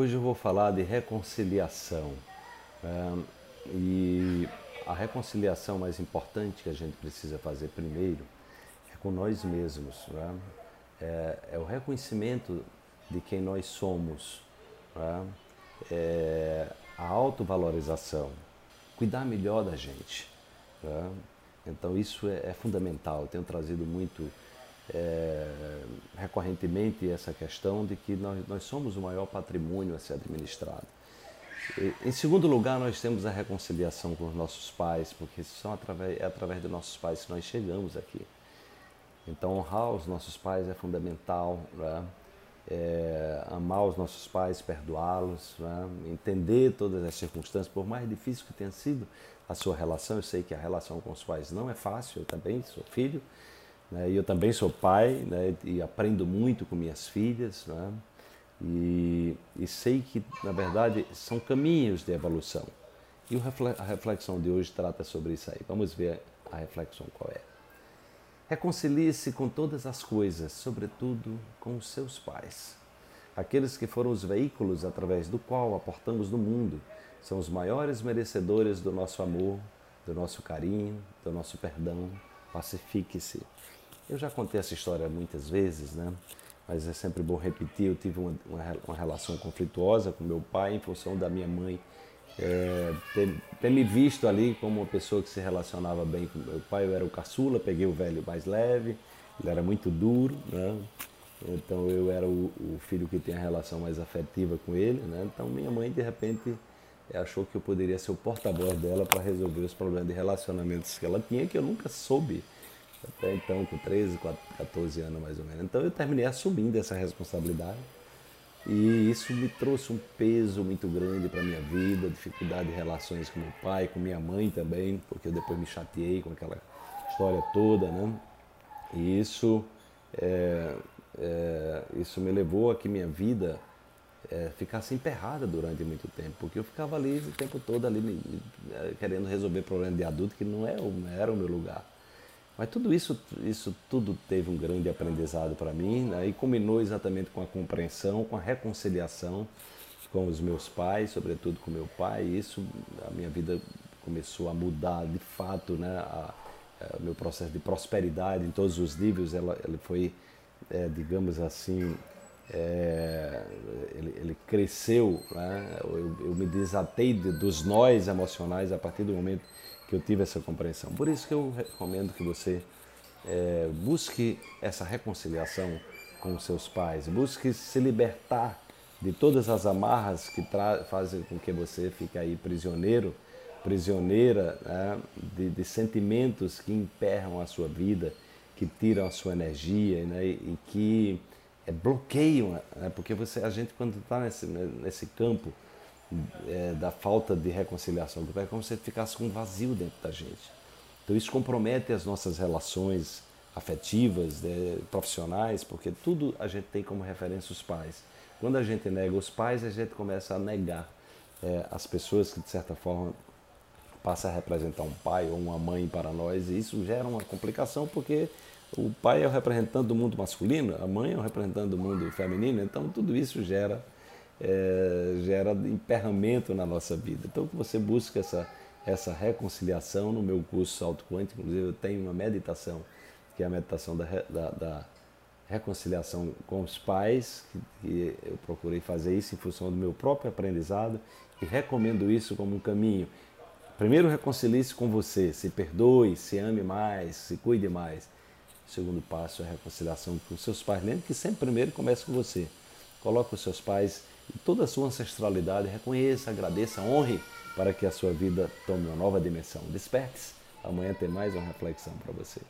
Hoje eu vou falar de reconciliação. É, e a reconciliação mais importante que a gente precisa fazer primeiro é com nós mesmos. Né? É, é, o reconhecimento de quem nós somos, né? é a autovalorização, cuidar melhor da gente. Né? Então isso é, é, fundamental. Eu tenho trazido muito é, recorrentemente essa questão de que nós, nós somos o maior patrimônio a ser administrado. Em segundo lugar, nós temos a reconciliação com os nossos pais, porque são através, é através dos nossos pais que nós chegamos aqui. Então, honrar os nossos pais é fundamental, né? é, amar os nossos pais, perdoá-los, né? entender todas as circunstâncias, por mais difícil que tenha sido a sua relação. Eu sei que a relação com os pais não é fácil, eu também sou filho, né? Eu também sou pai né? e aprendo muito com minhas filhas. Né? E, e, sei que, na verdade, são caminhos de evolução. E a reflexão de hoje trata sobre isso aí. Vamos ver a reflexão qual é. Reconcilie-se com todas as coisas, sobretudo com os seus pais. Aqueles que foram os veículos através do qual aportamos no mundo são os maiores merecedores do nosso amor, do nosso carinho, do nosso perdão. Pacifique-se. Eu já contei essa história muitas vezes, né? mas é sempre bom repetir. Eu tive uma, uma, uma relação conflituosa com meu pai em função da minha mãe é, ter, ter, me visto ali como uma pessoa que se relacionava bem com meu pai. Eu era o caçula, peguei o velho mais leve, ele era muito duro, né? então eu era o, o filho que tem a relação mais afetiva com ele. Né? Então minha mãe, de repente, achou que eu poderia ser o porta-voz dela para resolver os problemas de relacionamentos que ela tinha, que eu nunca soube até então, com 13, 14 anos mais ou menos. Então eu terminei assumindo essa responsabilidade. E isso me trouxe um peso muito grande para minha vida, dificuldade de relações com meu pai, com minha mãe também, porque eu depois me chateei com aquela história toda, né? E isso, é, é, isso me levou a que minha vida é, ficasse emperrada durante muito tempo, porque eu ficava ali o tempo todo ali me, querendo resolver problemas de adulto que é, não era o meu lugar. Mas tudo isso, isso tudo teve um grande aprendizado para mim né? e combinou exatamente com a compreensão, com a reconciliação com os meus pais, sobretudo com meu pai. E isso, a minha vida começou a mudar de fato, né? A, a, meu processo de prosperidade em todos os níveis, ela, ele foi, é, digamos assim, é, ele, ele, cresceu, né? eu, eu, me desatei de, dos nós emocionais a partir do momento que eu tive essa compreensão. Por isso que eu recomendo que você é, busque essa reconciliação com os seus pais, busque se libertar de todas as amarras que fazem com que você fique aí prisioneiro, prisioneira né? de, de, sentimentos que emperram a sua vida, que tiram a sua energia né? e que é, bloqueiam, né? porque você, a gente quando está nesse, nesse campo é, da falta de reconciliação do Pai, é como se ficasse com um vazio dentro da gente. Então isso compromete as nossas relações afetivas, né, profissionais, porque tudo a gente tem como referência os pais. Quando a gente nega os pais, a gente começa a negar é, as pessoas que de certa forma passa a representar um pai ou uma mãe para nós, e isso gera uma complicação porque o pai é o representante do mundo masculino, a mãe é o representante do mundo feminino, então tudo isso gera, é, gera emperramento na nossa vida. Então que você busca essa, essa reconciliação no meu curso Salto Quântico, inclusive eu tenho uma meditação, que é a meditação da, da, da reconciliação com os pais, que eu procurei fazer isso em função do meu próprio aprendizado e recomendo isso como um caminho. Primeiro reconcilie-se com você, se perdoe, se ame mais, se cuide mais o segundo passo é a reconciliação com os seus pais. Lembre que sempre primeiro começa com você. Coloque os seus pais toda a sua ancestralidade, reconheça, agradeça, honre para que a sua vida tome uma nova dimensão. Desperte-se. Amanhã tem mais uma reflexão para você.